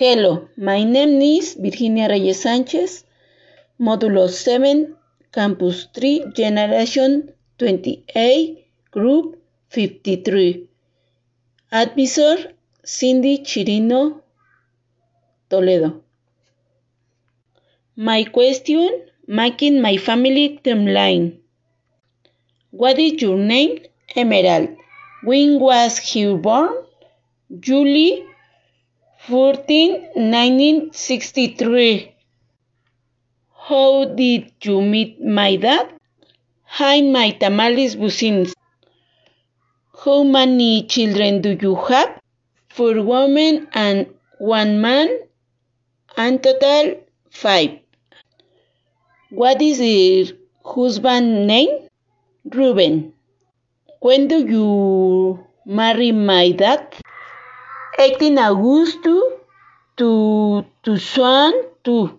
Hello, my name is Virginia Reyes Sanchez, Módulo 7, Campus 3, Generation 28, Group 53. Advisor Cindy Chirino Toledo. My question Making my family timeline. What is your name? Emerald. When was he born? July 14, 1963. How did you meet my dad? Hi, my tamales bucines. How many children do you have? Four women and one man, and total five. What is your husband name? Ruben. When do you marry my dad? 18 August to 2002.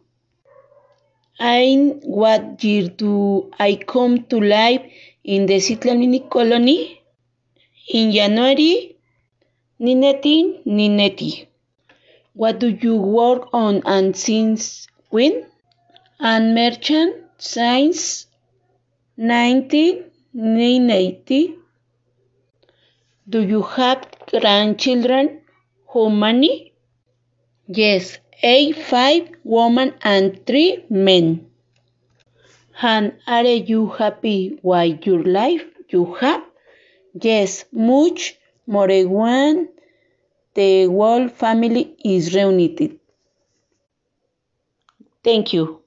And what year do I come to life in the Mini Colony? In January 1990. What do you work on and since when? And merchant since 1980. Do you have grandchildren? How many? Yes, eight, five women and three men. And are you happy with your life you have? Yes, much more when the whole family is reunited. Thank you.